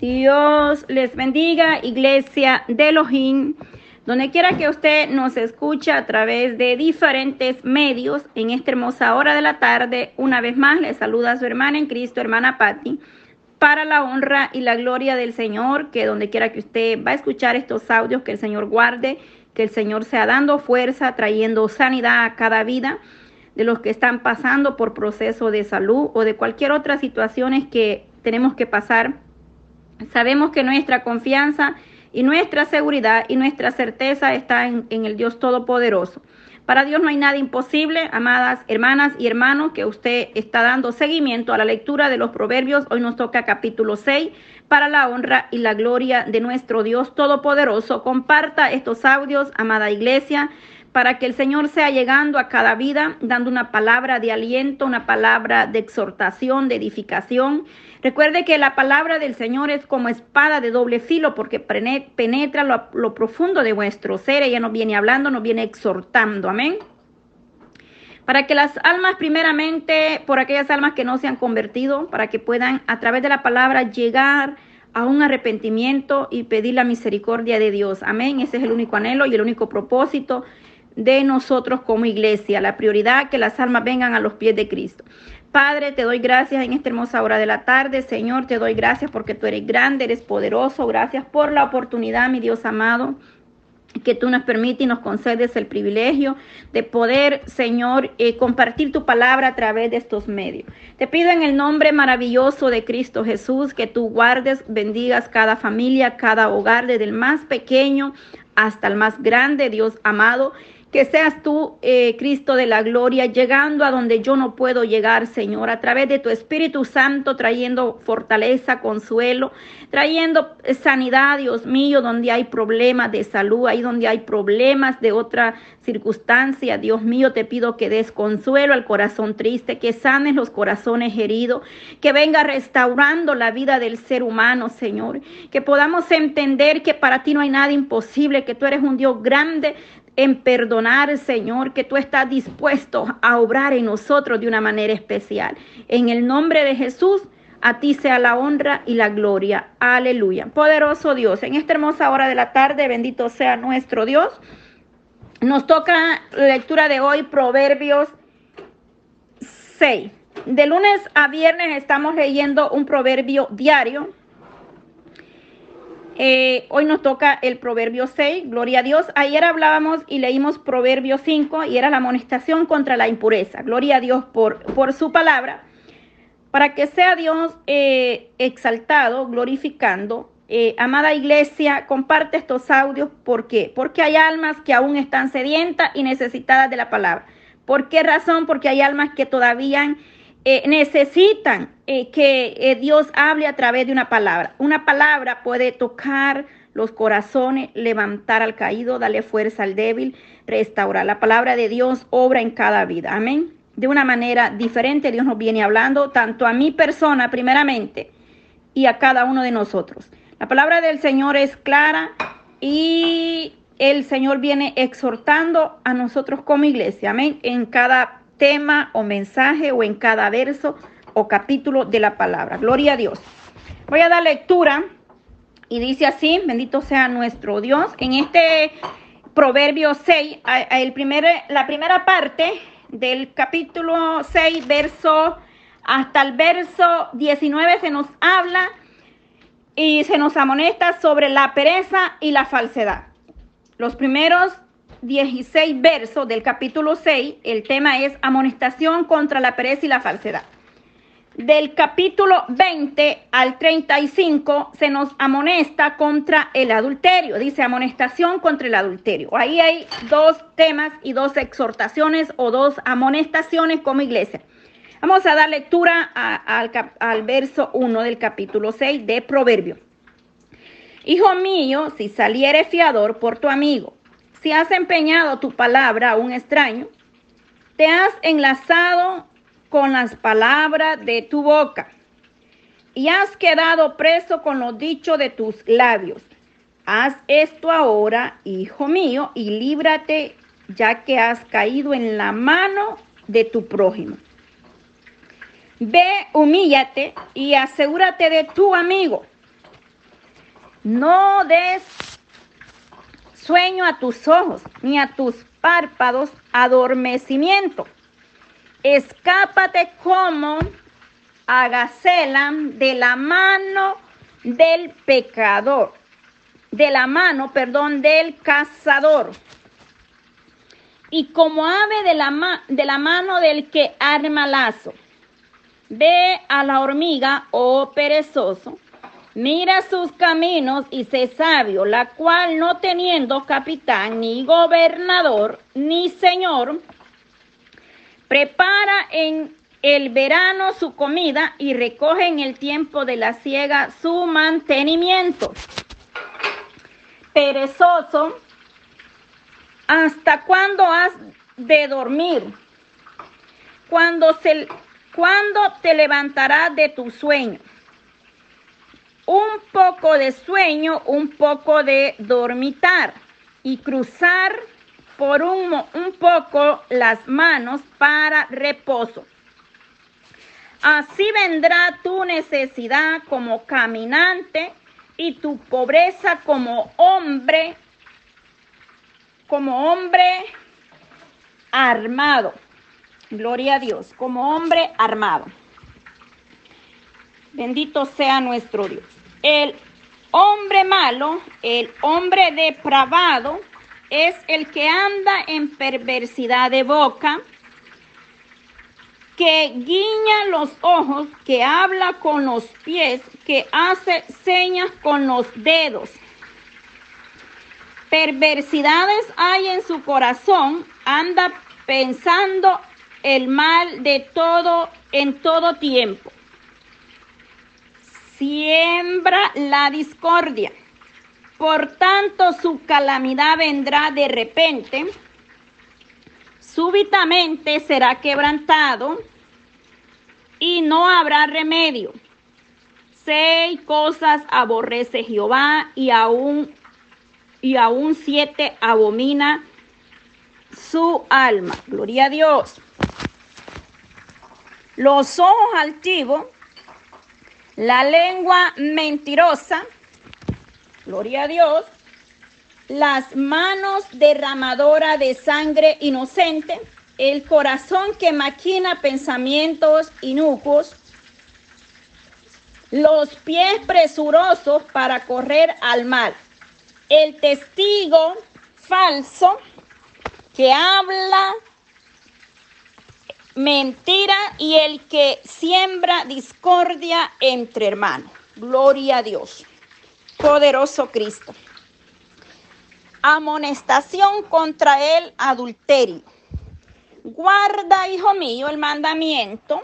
Dios les bendiga, iglesia de Elohim. Donde quiera que usted nos escuche a través de diferentes medios en esta hermosa hora de la tarde, una vez más le saluda a su hermana en Cristo, hermana Patti, para la honra y la gloria del Señor, que donde quiera que usted va a escuchar estos audios, que el Señor guarde, que el Señor sea dando fuerza, trayendo sanidad a cada vida de los que están pasando por proceso de salud o de cualquier otra situación que tenemos que pasar Sabemos que nuestra confianza y nuestra seguridad y nuestra certeza está en, el Dios Todopoderoso. Para Dios no hay nada imposible, amadas hermanas y hermanos, que usted está dando seguimiento a la lectura de los proverbios. Hoy nos toca capítulo 6 para la honra y la gloria de nuestro Dios Todopoderoso. Comparta estos audios, amada iglesia para que el Señor sea llegando a cada vida, dando una palabra de aliento, una palabra de exhortación, de edificación. Recuerde que la palabra del Señor es como espada de doble filo porque penetra lo, profundo de vuestro ser. Ella nos viene hablando, nos viene exhortando. Amén para que las almas primeramente, por aquellas almas que no se han convertido, para que puedan a través de la palabra llegar a un arrepentimiento y pedir la misericordia de Dios. Amén. Ese es el único anhelo y el único propósito de nosotros como iglesia, la prioridad que las almas vengan a los pies de Cristo. Padre, te doy gracias en esta hermosa hora de la tarde. Señor, te doy gracias porque tú eres grande, eres poderoso. Gracias por la oportunidad, mi Dios amado que tú nos permites y nos concedes el privilegio de poder, Señor, eh, compartir tu palabra a través de estos medios. Te pido en el nombre maravilloso de Cristo Jesús que tú guardes, bendigas cada familia, cada hogar, desde el más pequeño hasta el más grande, Dios amado, que seas tú, eh, Cristo de la gloria, llegando a donde yo no puedo llegar, Señor, a través de tu Espíritu Santo, trayendo fortaleza, consuelo, trayendo sanidad, Dios mío, donde hay problemas de salud, ahí donde hay problemas de otra circunstancia. Dios mío, te pido que des consuelo al corazón triste, que sanes los corazones heridos, que venga restaurando la vida del ser humano, Señor, que podamos entender que para ti no hay nada imposible, que tú eres un Dios grande en perdonar, Señor, que tú estás dispuesto a obrar en nosotros de una manera especial. En el nombre de Jesús, a ti sea la honra y la gloria. Aleluya. Poderoso Dios, en esta hermosa hora de la tarde, bendito sea nuestro Dios. Nos toca la lectura de hoy, Proverbios 6. De lunes a viernes estamos leyendo un proverbio diario eh, hoy nos toca el Proverbio 6, gloria a Dios. Ayer hablábamos y leímos Proverbio 5 y era la amonestación contra la impureza. Gloria a Dios por, por su palabra. Para que sea Dios eh, exaltado, glorificando. Eh, amada iglesia, comparte estos audios. ¿Por qué? Porque hay almas que aún están sedientas y necesitadas de la palabra. ¿Por qué razón? Porque hay almas que todavía eh, necesitan eh, que eh, Dios hable a través de una palabra. Una palabra puede tocar los corazones, levantar al caído, darle fuerza al débil, restaurar. La palabra de Dios obra en cada vida. Amén. De una manera diferente Dios nos viene hablando, tanto a mi persona primeramente y a cada uno de nosotros. La palabra del Señor es clara y el Señor viene exhortando a nosotros como iglesia. Amén. En cada tema o mensaje o en cada verso o capítulo de la palabra. Gloria a Dios. Voy a dar lectura y dice así, bendito sea nuestro Dios. En este Proverbio 6, el primer, la primera parte del capítulo 6, verso hasta el verso 19 se nos habla y se nos amonesta sobre la pereza y la falsedad. Los primeros 16 versos del capítulo 6, el tema es amonestación contra la pereza y la falsedad. Del capítulo 20 al 35 se nos amonesta contra el adulterio, dice amonestación contra el adulterio. Ahí hay dos temas y dos exhortaciones o dos amonestaciones como iglesia. Vamos a dar lectura al, al verso 1 del capítulo 6 de Proverbio. Hijo mío, si saliere fiador por tu amigo, si has empeñado tu palabra a un extraño, te has enlazado con las palabras de tu boca y has quedado preso con los dichos de tus labios. Haz esto ahora, hijo mío, y líbrate ya que has caído en la mano de tu prójimo. Ve, humíllate y asegúrate de tu amigo No des sueño a tus ojos, ni a tus párpados adormecimiento. Escápate como agacela de la mano del pecador, de la mano, perdón, del cazador. Y como ave de la, de la mano del que arma lazo. Ve a la hormiga, oh perezoso, mira sus caminos y sé sabio, la cual no teniendo capitán, ni gobernador, ni señor, prepara en el verano su comida y recoge en el tiempo de la siega su mantenimiento. Perezoso, ¿hasta cuándo has de dormir? Cuando se ¿Cuándo te levantarás de tu sueño? Un poco de sueño, un poco de dormitar y cruzar por un, un poco las manos para reposo. Así vendrá tu necesidad como caminante y tu pobreza como hombre, como hombre armado. Gloria a Dios, como hombre armado. Bendito sea nuestro Dios. El hombre malo, el hombre depravado, es el que anda en perversidad de boca, que guiña los ojos, que habla con los pies, que hace señas con los dedos. Perversidades hay en su corazón, anda pensando el mal de todo en todo tiempo. Siembra la discordia. Por tanto, su calamidad vendrá de repente. Súbitamente será quebrantado y no habrá remedio. Seis cosas aborrece Jehová y aún y aún siete abomina su alma. Gloria a Dios los ojos altivos, la lengua mentirosa, gloria a Dios, las manos derramadoras de sangre inocente, el corazón que maquina pensamientos inocuos, los pies presurosos para correr al mal, el testigo falso que habla mentira y el que siembra discordia entre hermanos. Gloria a Dios. Poderoso Cristo. Amonestación contra el adulterio. Guarda, hijo mío, el mandamiento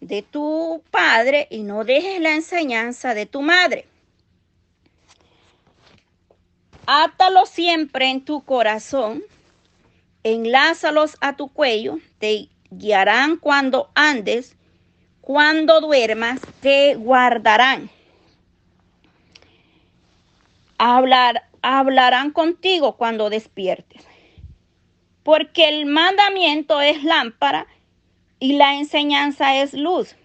de tu padre y no dejes la enseñanza de tu madre. Átalo siempre en tu corazón, enlázalos a tu cuello, te guiarán cuando andes, cuando duermas, te guardarán. Hablar, hablarán contigo cuando despiertes. Porque el mandamiento es lámpara y la enseñanza es luz.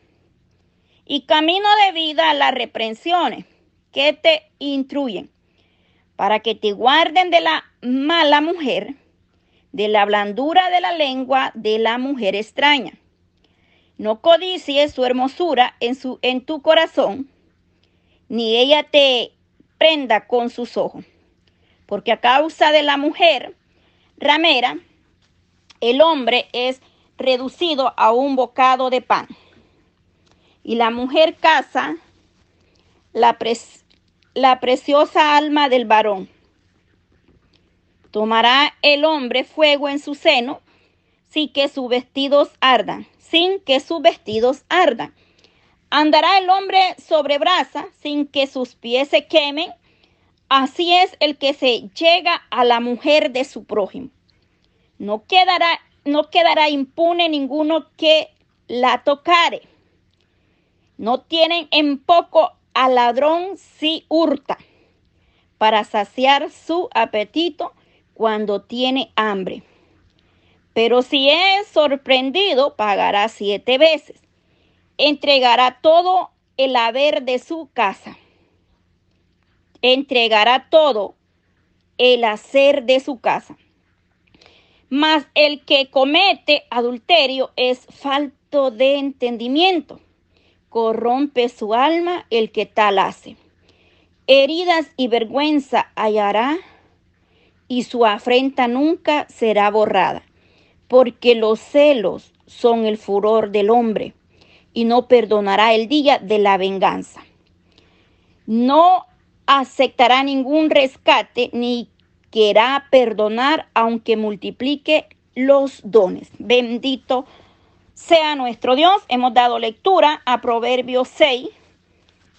Y camino de vida a las reprensiones que te instruyen, para que te guarden de la mala mujer de la blandura de la lengua de la mujer extraña. No codicies su hermosura en, su, en tu corazón, ni ella te prenda con sus ojos, porque a causa de la mujer ramera, el hombre es reducido a un bocado de pan. Y la mujer caza la, la preciosa alma del varón Tomará el hombre fuego en su seno, sin que sus vestidos ardan, sin que sus vestidos ardan. Andará el hombre sobre brasa, sin que sus pies se quemen. Así es el que se llega a la mujer de su prójimo. No quedará, no quedará impune ninguno que la tocare. No tienen en poco al ladrón si hurta, para saciar su apetito cuando tiene hambre. Pero si es sorprendido, pagará siete veces. Entregará todo el haber de su casa. entregará todo el hacer de su casa. Mas el que comete adulterio es falto de entendimiento. Corrompe su alma el que tal hace. Heridas y vergüenza hallará y su afrenta nunca será borrada, porque los celos son el furor del hombre y no perdonará el día de la venganza. No aceptará ningún rescate ni querrá perdonar aunque multiplique los dones. Bendito sea nuestro Dios. Hemos dado lectura a Proverbios 6,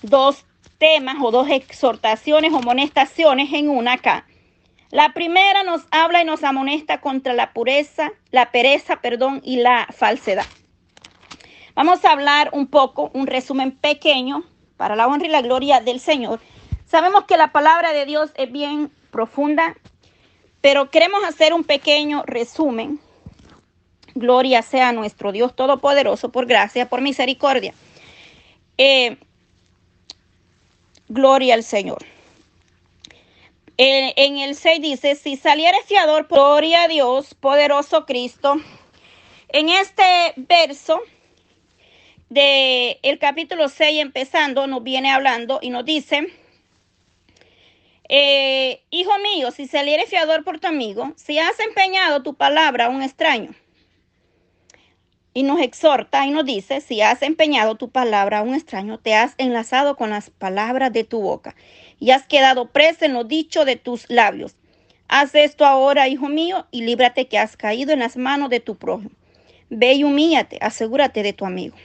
dos temas o dos exhortaciones o amonestaciones en una acá. La primera nos habla y nos amonesta contra la pureza, la pereza, perdón, y la falsedad. Vamos a hablar un poco, un resumen pequeño para la honra y la gloria del Señor. Sabemos que la palabra de Dios es bien profunda, pero queremos hacer un pequeño resumen. Gloria sea nuestro Dios Todopoderoso por gracia, por misericordia. Eh, gloria al Señor. En, el 6 dice, si saliera fiador, gloria a Dios, poderoso Cristo. En este verso de el capítulo 6 empezando nos viene hablando y nos dice, eh, hijo mío, si saliere fiador por tu amigo, si has empeñado tu palabra a un extraño, y nos exhorta y nos dice, si has empeñado tu palabra a un extraño, te has enlazado con las palabras de tu boca y has quedado preso en lo dicho de tus labios. Haz esto ahora, hijo mío, y líbrate que has caído en las manos de tu prójimo. Ve y humíllate, asegúrate de tu amigo.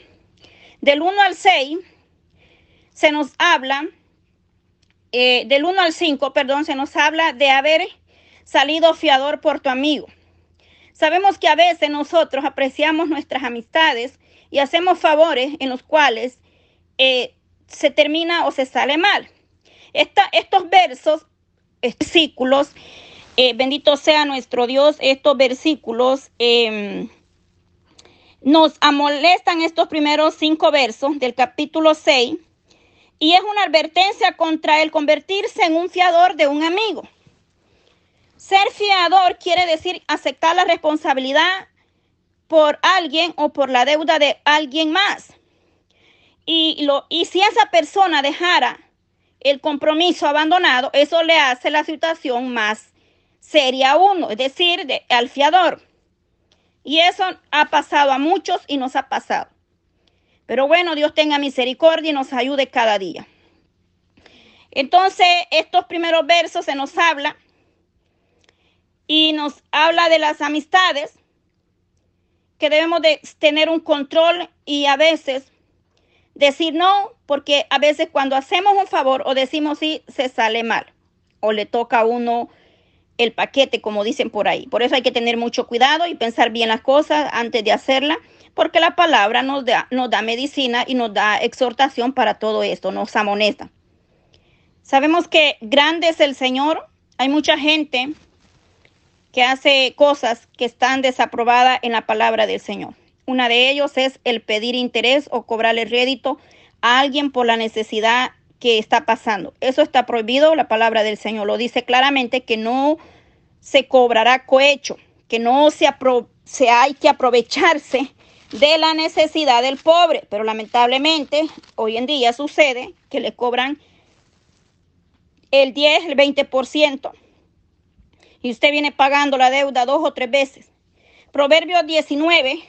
Del 1 al 6 se nos habla, eh, del 1 al 5, perdón, se nos habla de haber salido fiador por tu amigo. Sabemos que a veces nosotros apreciamos nuestras amistades y hacemos favores en los cuales eh, se termina o se sale mal. Estos versos, versículos, eh, bendito sea nuestro Dios, estos versículos em, nos amolestan estos primeros cinco versos del capítulo 6 y es una advertencia contra el convertirse en un fiador de un amigo. Ser fiador quiere decir aceptar la responsabilidad por alguien o por la deuda de alguien más. Y, si esa persona dejara el compromiso abandonado, eso le hace la situación más seria a uno, es decir, de, al fiador. Y eso ha pasado a muchos y nos ha pasado. Pero bueno, Dios tenga misericordia y nos ayude cada día. Entonces, estos primeros versos se nos habla y nos habla de las amistades, que debemos de tener un control y a veces decir no, porque a veces cuando hacemos un favor o decimos sí, se sale mal o le toca a uno el paquete, como dicen por ahí. Por eso hay que tener mucho cuidado y pensar bien las cosas antes de hacerla, porque la palabra nos da, nos da medicina y nos da exhortación para todo esto, nos amonesta. Sabemos que grande es el Señor. Hay mucha gente que hace cosas que están desaprobadas en la palabra del Señor. Una de ellos es el pedir interés o cobrarle rédito a alguien por la necesidad que está pasando. Eso está prohibido, la palabra del Señor lo dice claramente que no se cobrará cohecho, que no se, se hay que aprovecharse de la necesidad del pobre, pero lamentablemente hoy en día sucede que le cobran el 10, el 20% y usted viene pagando la deuda dos o tres veces. Proverbios 19,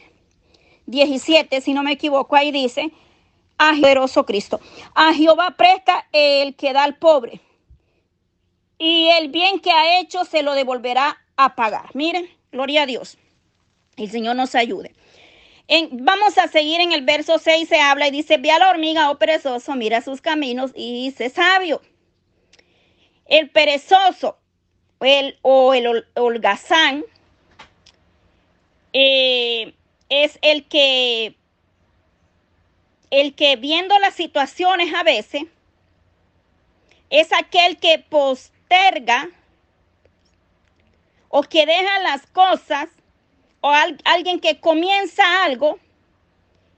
17, si no me equivoco, ahí dice, a Cristo. A Jehová presta el que da al pobre. Y el bien que ha hecho se lo devolverá a pagar. Miren, gloria a Dios. El Señor nos ayude. vamos a seguir en el verso 6, se habla y dice, ve a la hormiga, oh perezoso, mira sus caminos y dice sabio. El perezoso el, o el holgazán eh, es el que el que viendo las situaciones a veces es aquel que posterga o que deja las cosas o alguien que comienza algo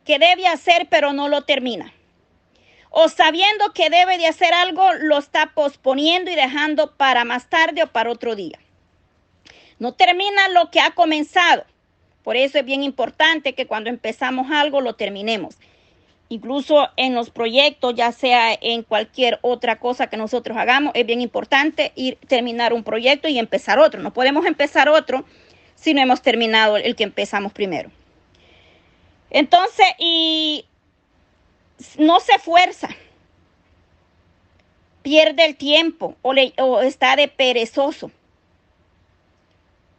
que debe hacer pero no lo termina. o sabiendo que debe de hacer algo, lo está posponiendo y dejando para más tarde o para otro día. No termina lo que ha comenzado. Por eso es bien importante que cuando empezamos algo lo terminemos. Incluso en los proyectos, ya sea en cualquier otra cosa que nosotros hagamos, es bien importante ir terminar un proyecto y empezar otro. No podemos empezar otro si no hemos terminado el que empezamos primero. Entonces, y no se esfuerza, pierde el tiempo o, o está de perezoso.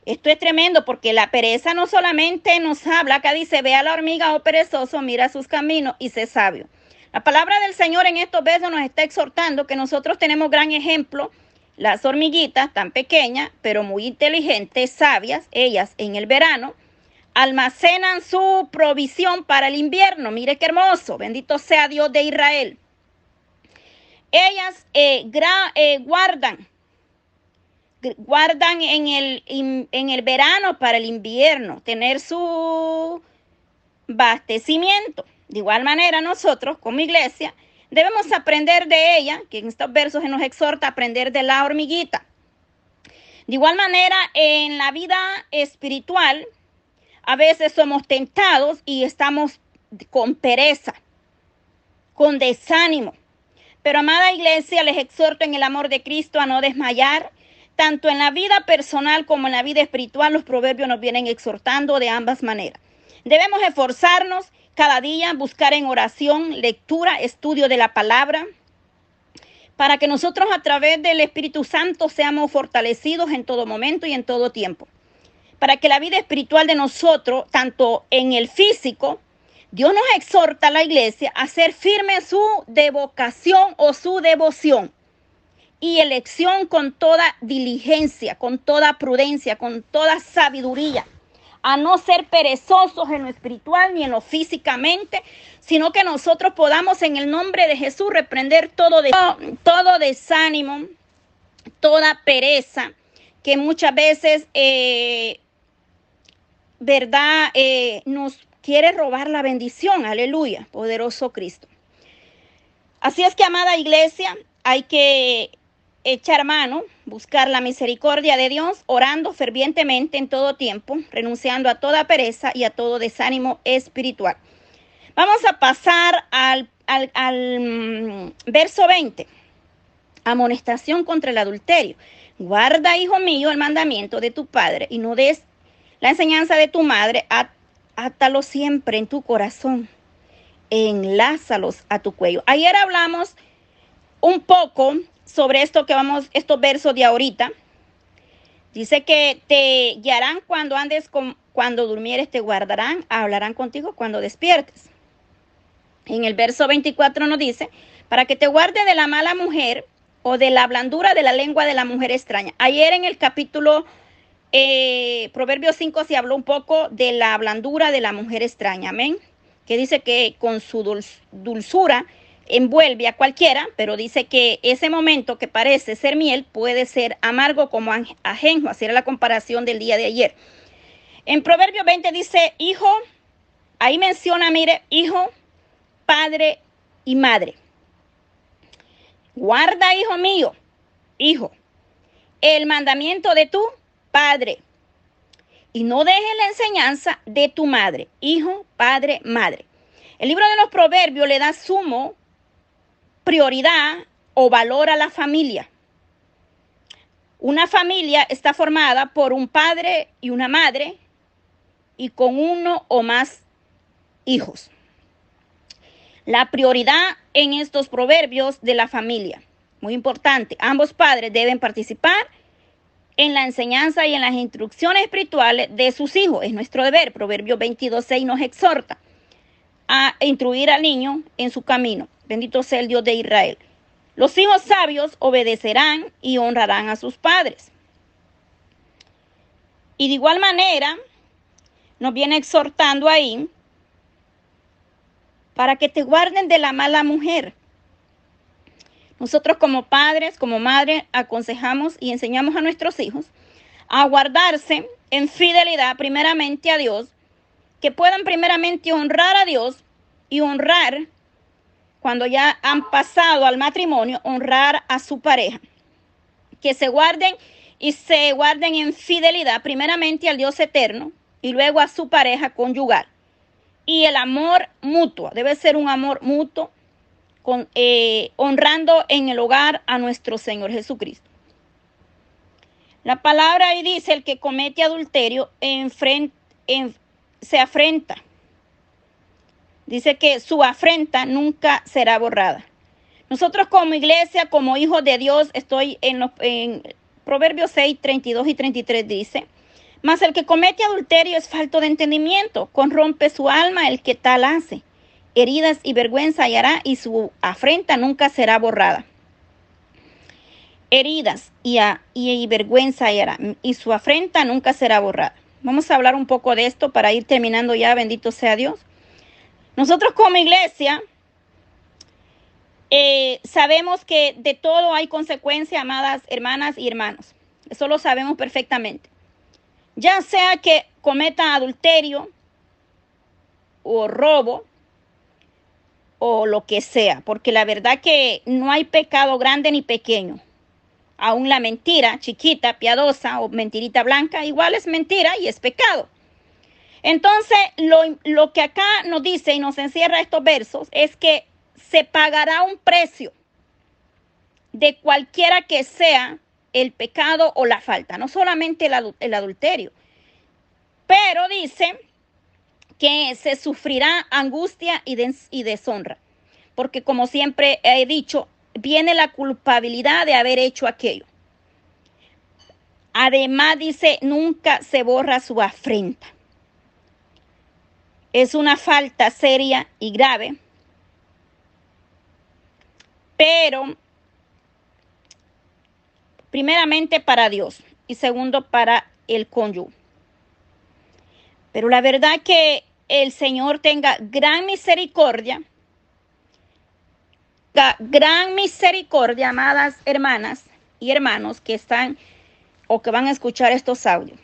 Esto es tremendo porque la pereza no solamente nos habla, acá dice, ve a la hormiga o oh perezoso, mira sus caminos y sé sabio. La palabra del Señor en estos versos nos está exhortando que nosotros tenemos gran ejemplo, las hormiguitas tan pequeñas, pero muy inteligentes, sabias, ellas en el verano, almacenan su provisión para el invierno. Mire qué hermoso, bendito sea Dios de Israel. Ellas eh, eh, guardan guardan en el, en el verano para el invierno, tener su abastecimiento. De igual manera, nosotros como iglesia debemos aprender de ella, que en estos versos se nos exhorta a aprender de la hormiguita. De igual manera, en la vida espiritual, a veces somos tentados y estamos con pereza, con desánimo. Pero amada iglesia, les exhorto en el amor de Cristo a no desmayar, tanto en la vida personal como en la vida espiritual, los proverbios nos vienen exhortando de ambas maneras. Debemos esforzarnos cada día, buscar en oración, lectura, estudio de la palabra, para que nosotros a través del Espíritu Santo seamos fortalecidos en todo momento y en todo tiempo. Para que la vida espiritual de nosotros, tanto en el físico, Dios nos exhorta a la iglesia a ser firme su devocación o su devoción y elección con toda diligencia, con toda prudencia, con toda sabiduría, a no ser perezosos en lo espiritual ni en lo físicamente, sino que nosotros podamos en el nombre de Jesús reprender todo, de, todo desánimo, toda pereza, que muchas veces, eh, ¿verdad?, eh, nos quiere robar la bendición. Aleluya, poderoso Cristo. Así es que, amada iglesia, hay que echar mano, buscar la misericordia de Dios, orando fervientemente en todo tiempo, renunciando a toda pereza y a todo desánimo espiritual. Vamos a pasar al, mm, verso 20. Amonestación contra el adulterio. Guarda, hijo mío, el mandamiento de tu padre y no des la enseñanza de tu madre. Átalo siempre en tu corazón. Enlázalos a tu cuello. Ayer hablamos un poco sobre esto que vamos, estos versos de ahorita. Dice que te guiarán cuando andes con, cuando durmieres te guardarán, hablarán contigo cuando despiertes. En el verso 24 nos dice, para que te guarde de la mala mujer o de la blandura de la lengua de la mujer extraña. Ayer en el capítulo eh, Proverbios 5 se habló un poco de la blandura de la mujer extraña, amén. Que dice que con su dulzura envuelve a cualquiera, pero dice que ese momento que parece ser miel puede ser amargo como ajenjo, así era la comparación del día de ayer. En Proverbio 20 dice, hijo, ahí menciona, mire, hijo, padre y madre. Guarda, hijo mío, hijo, el mandamiento de tu padre y no dejes la enseñanza de tu madre, hijo, padre, madre. El libro de los proverbios le da sumo prioridad o valor a la familia. Una familia está formada por un padre y una madre y con uno o más hijos. La prioridad en estos proverbios de la familia, muy importante, ambos padres deben participar en la enseñanza y en las instrucciones espirituales de sus hijos. Es nuestro deber. Proverbio 22.6 nos exhorta a instruir al niño en su camino. Bendito sea el Dios de Israel. Los hijos sabios obedecerán y honrarán a sus padres. Y de igual manera, nos viene exhortando ahí para que te guarden de la mala mujer. Nosotros como padres, como madres, aconsejamos y enseñamos a nuestros hijos a guardarse en fidelidad primeramente a Dios, que puedan primeramente honrar a Dios y honrar cuando ya han pasado al matrimonio, honrar a su pareja. Que se guarden y se guarden en fidelidad, primeramente al Dios eterno y luego a su pareja conyugal. Y el amor mutuo, debe ser un amor mutuo, con, eh, honrando en el hogar a nuestro Señor Jesucristo. La palabra ahí dice, el que comete adulterio se afrenta. Dice que su afrenta nunca será borrada. Nosotros como iglesia, como hijos de Dios, estoy en, los, en Proverbios 6, 32 y 33 dice, mas el que comete adulterio es falto de entendimiento, corrompe su alma el que tal hace. Heridas y vergüenza hallará y su afrenta nunca será borrada heridas y, y, vergüenza era, y su afrenta nunca será borrada. Vamos a hablar un poco de esto para ir terminando ya, bendito sea Dios. Nosotros como iglesia eh, sabemos que de todo hay consecuencia, amadas hermanas y hermanos. Eso lo sabemos perfectamente. Ya sea que cometa adulterio o robo o lo que sea, porque la verdad que no hay pecado grande ni pequeño aún la mentira chiquita, piadosa o mentirita blanca, igual es mentira y es pecado. Entonces, lo, lo, que acá nos dice y nos encierra estos versos es que se pagará un precio de cualquiera que sea el pecado o la falta, no solamente el, adulterio, pero dice que se sufrirá angustia y, y deshonra, porque como siempre he dicho, viene la culpabilidad de haber hecho aquello. Además dice, nunca se borra su afrenta. Es una falta seria y grave, pero primeramente para Dios y segundo para el cónyuge. Pero la verdad que el Señor tenga gran misericordia gran misericordia, amadas hermanas y hermanos que están o que van a escuchar estos audios.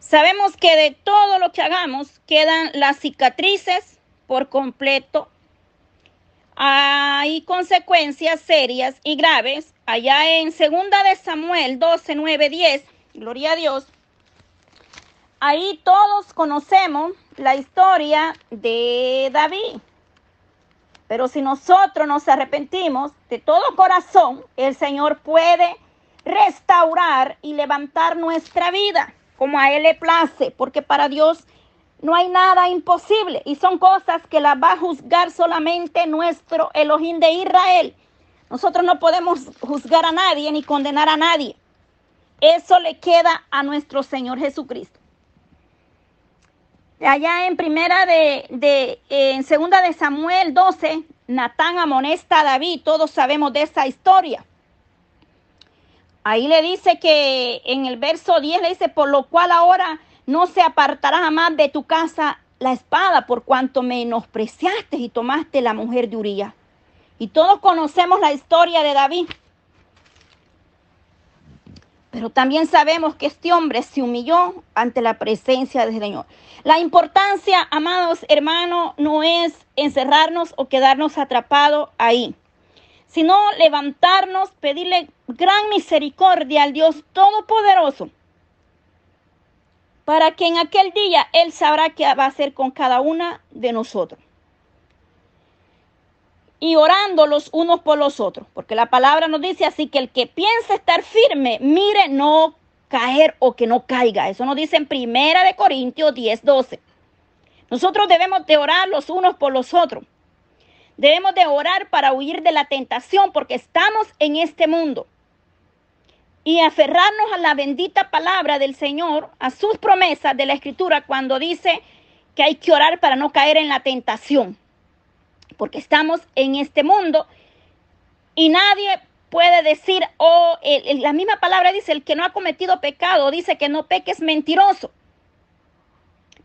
Sabemos que de todo lo que hagamos quedan las cicatrices por completo. Hay consecuencias serias y graves. Allá en segunda de Samuel 12, 9, 10, gloria a Dios. Ahí todos conocemos la historia de David. Pero si nosotros nos arrepentimos de todo corazón, el Señor puede restaurar y levantar nuestra vida como a Él le place, porque para Dios no hay nada imposible y son cosas que las va a juzgar solamente nuestro Elohim de Israel. Nosotros no podemos juzgar a nadie ni condenar a nadie. Eso le queda a nuestro Señor Jesucristo. Allá en primera de, de en segunda de Samuel 12, Natán amonesta a David, todos sabemos de esa historia. Ahí le dice que en el verso 10 le dice, por lo cual ahora no se apartará jamás de tu casa la espada por cuanto menospreciaste y tomaste la mujer de Uría. Y todos conocemos la historia de David. Pero también sabemos que este hombre se humilló ante la presencia del Señor. La importancia, amados hermanos, no es encerrarnos o quedarnos atrapados ahí, sino levantarnos, pedirle gran misericordia al Dios Todopoderoso, para que en aquel día Él sabrá qué va a hacer con cada una de nosotros y orando los unos por los otros, porque la palabra nos dice así que el que piensa estar firme, mire no caer o que no caiga. Eso nos dice en Primera de Corintios 10, 12. Nosotros debemos de orar los unos por los otros. Debemos de orar para huir de la tentación porque estamos en este mundo. Y aferrarnos a la bendita palabra del Señor, a sus promesas de la Escritura cuando dice que hay que orar para no caer en la tentación porque estamos en este mundo y nadie puede decir, oh, la misma palabra dice, el que no ha cometido pecado, dice que no peque es mentiroso.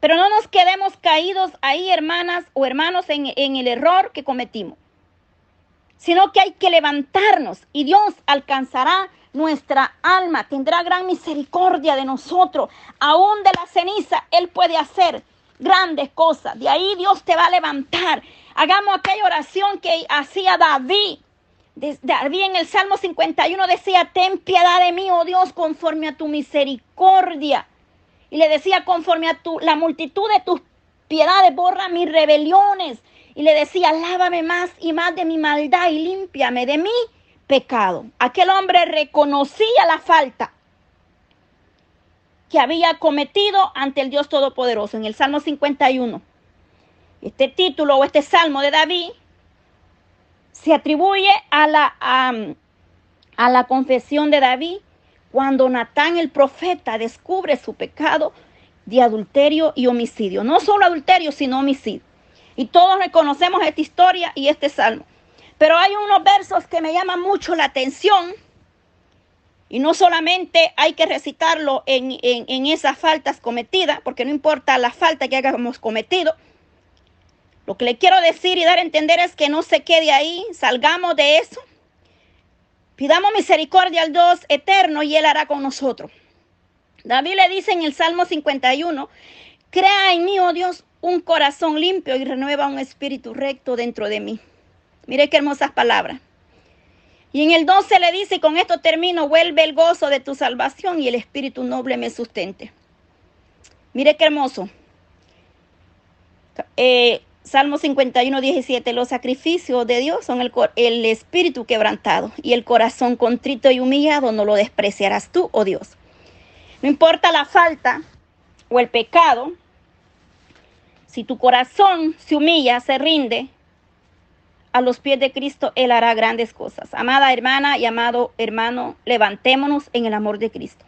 Pero no nos quedemos caídos ahí, hermanas o hermanos, en, en el error que cometimos, sino que hay que levantarnos y Dios alcanzará nuestra alma, tendrá gran misericordia de nosotros, aún de la ceniza, Él puede hacer grandes cosas. De ahí Dios te va a levantar. Hagamos aquella oración que hacía David. David en el Salmo 51 decía, ten piedad de mí, oh Dios, conforme a tu misericordia. Y le decía, conforme a tu, la multitud de tus piedades, borra mis rebeliones. Y le decía, lávame más y más de mi maldad y límpiame de mi pecado. Aquel hombre reconocía la falta que había cometido ante el Dios Todopoderoso en el Salmo 51. Este título o este salmo de David se atribuye a la, a, la confesión de David cuando Natán el profeta descubre su pecado de adulterio y homicidio. No solo adulterio, sino homicidio. Y todos reconocemos esta historia y este salmo. Pero hay unos versos que me llaman mucho la atención. Y no solamente hay que recitarlo en, en, esas faltas cometidas, porque no importa la falta que hayamos cometido, lo que le quiero decir y dar a entender es que no se quede ahí, salgamos de eso. Pidamos misericordia al Dios eterno y Él hará con nosotros. David le dice en el Salmo 51, crea en mí, oh Dios, un corazón limpio y renueva un espíritu recto dentro de mí. Mire qué hermosas palabras. Y en el 12 le dice, y con esto termino, vuelve el gozo de tu salvación y el espíritu noble me sustente. Mire qué hermoso. Eh, Salmo 51, 17, los sacrificios de Dios son el, el, espíritu quebrantado y el corazón contrito y humillado no lo despreciarás tú, oh Dios. No importa la falta o el pecado, si tu corazón se humilla, se rinde a los pies de Cristo, Él hará grandes cosas. Amada hermana y amado hermano, levantémonos en el amor de Cristo.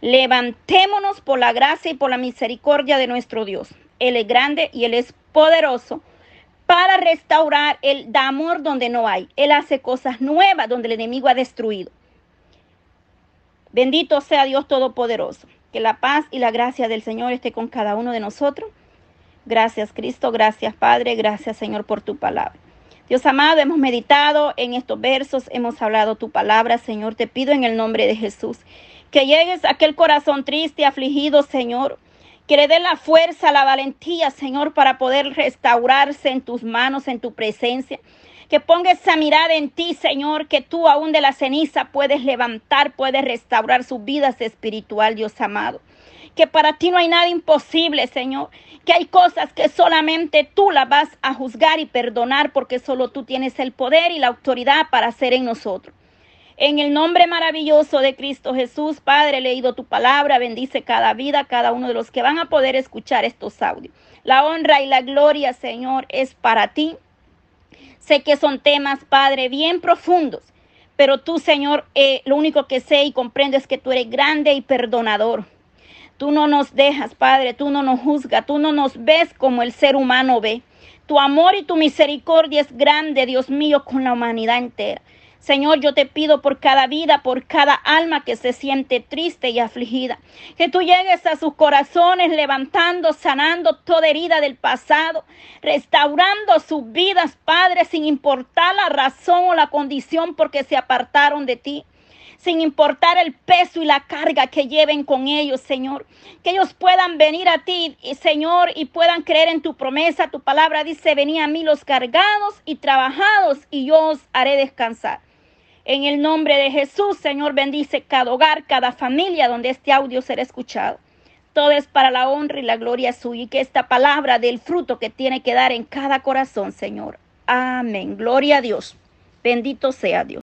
Levantémonos por la gracia y por la misericordia de nuestro Dios. Él es grande y Él es poderoso para restaurar el amor donde no hay. Él hace cosas nuevas donde el enemigo ha destruido. Bendito sea Dios Todopoderoso. Que la paz y la gracia del Señor esté con cada uno de nosotros. Gracias Cristo, gracias Padre, gracias Señor por tu palabra. Dios amado, hemos meditado en estos versos, hemos hablado tu palabra, Señor. Te pido en el nombre de Jesús que llegues a aquel corazón triste, afligido, Señor que le dé la fuerza, la valentía, Señor, para poder restaurarse en tus manos, en tu presencia. Que ponga esa mirada en ti, Señor, que tú aún de la ceniza puedes levantar, puedes restaurar sus vidas espiritual, Dios amado. Que para ti no hay nada imposible, Señor. Que hay cosas que solamente tú las vas a juzgar y perdonar porque solo tú tienes el poder y la autoridad para hacer en nosotros. En el nombre maravilloso de Cristo Jesús, Padre, he leído tu palabra, bendice cada vida, cada uno de los que van a poder escuchar estos audios. La honra y la gloria, Señor, es para ti. Sé que son temas, Padre, bien profundos, pero tú, Señor, eh, lo único que sé y comprendo es que tú eres grande y perdonador. Tú no nos dejas, Padre, tú no nos juzgas, tú no nos ves como el ser humano ve. Tu amor y tu misericordia es grande, Dios mío, con la humanidad entera. Señor, yo te pido por cada vida, por cada alma que se siente triste y afligida, que tú llegues a sus corazones levantando, sanando toda herida del pasado, restaurando sus vidas, Padre, sin importar la razón o la condición porque se apartaron de ti sin importar el peso y la carga que lleven con ellos, Señor. Que ellos puedan venir a ti, Señor, y puedan creer en tu promesa. Tu palabra dice, venid a mí los cargados y trabajados, y yo os haré descansar. En el nombre de Jesús, Señor, bendice cada hogar, cada familia donde este audio será escuchado. Todo es para la honra y la gloria suya y que esta palabra del fruto que tiene que dar en cada corazón, Señor. Amén. Gloria a Dios. Bendito sea Dios.